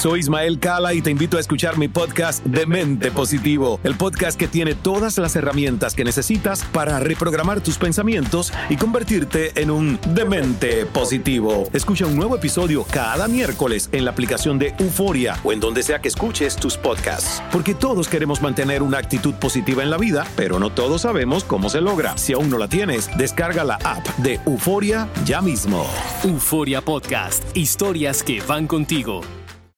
Soy Ismael Cala y te invito a escuchar mi podcast de Mente Positivo, el podcast que tiene todas las herramientas que necesitas para reprogramar tus pensamientos y convertirte en un demente positivo. Escucha un nuevo episodio cada miércoles en la aplicación de Euforia o en donde sea que escuches tus podcasts, porque todos queremos mantener una actitud positiva en la vida, pero no todos sabemos cómo se logra. Si aún no la tienes, descarga la app de Euforia ya mismo. Euforia Podcast, historias que van contigo.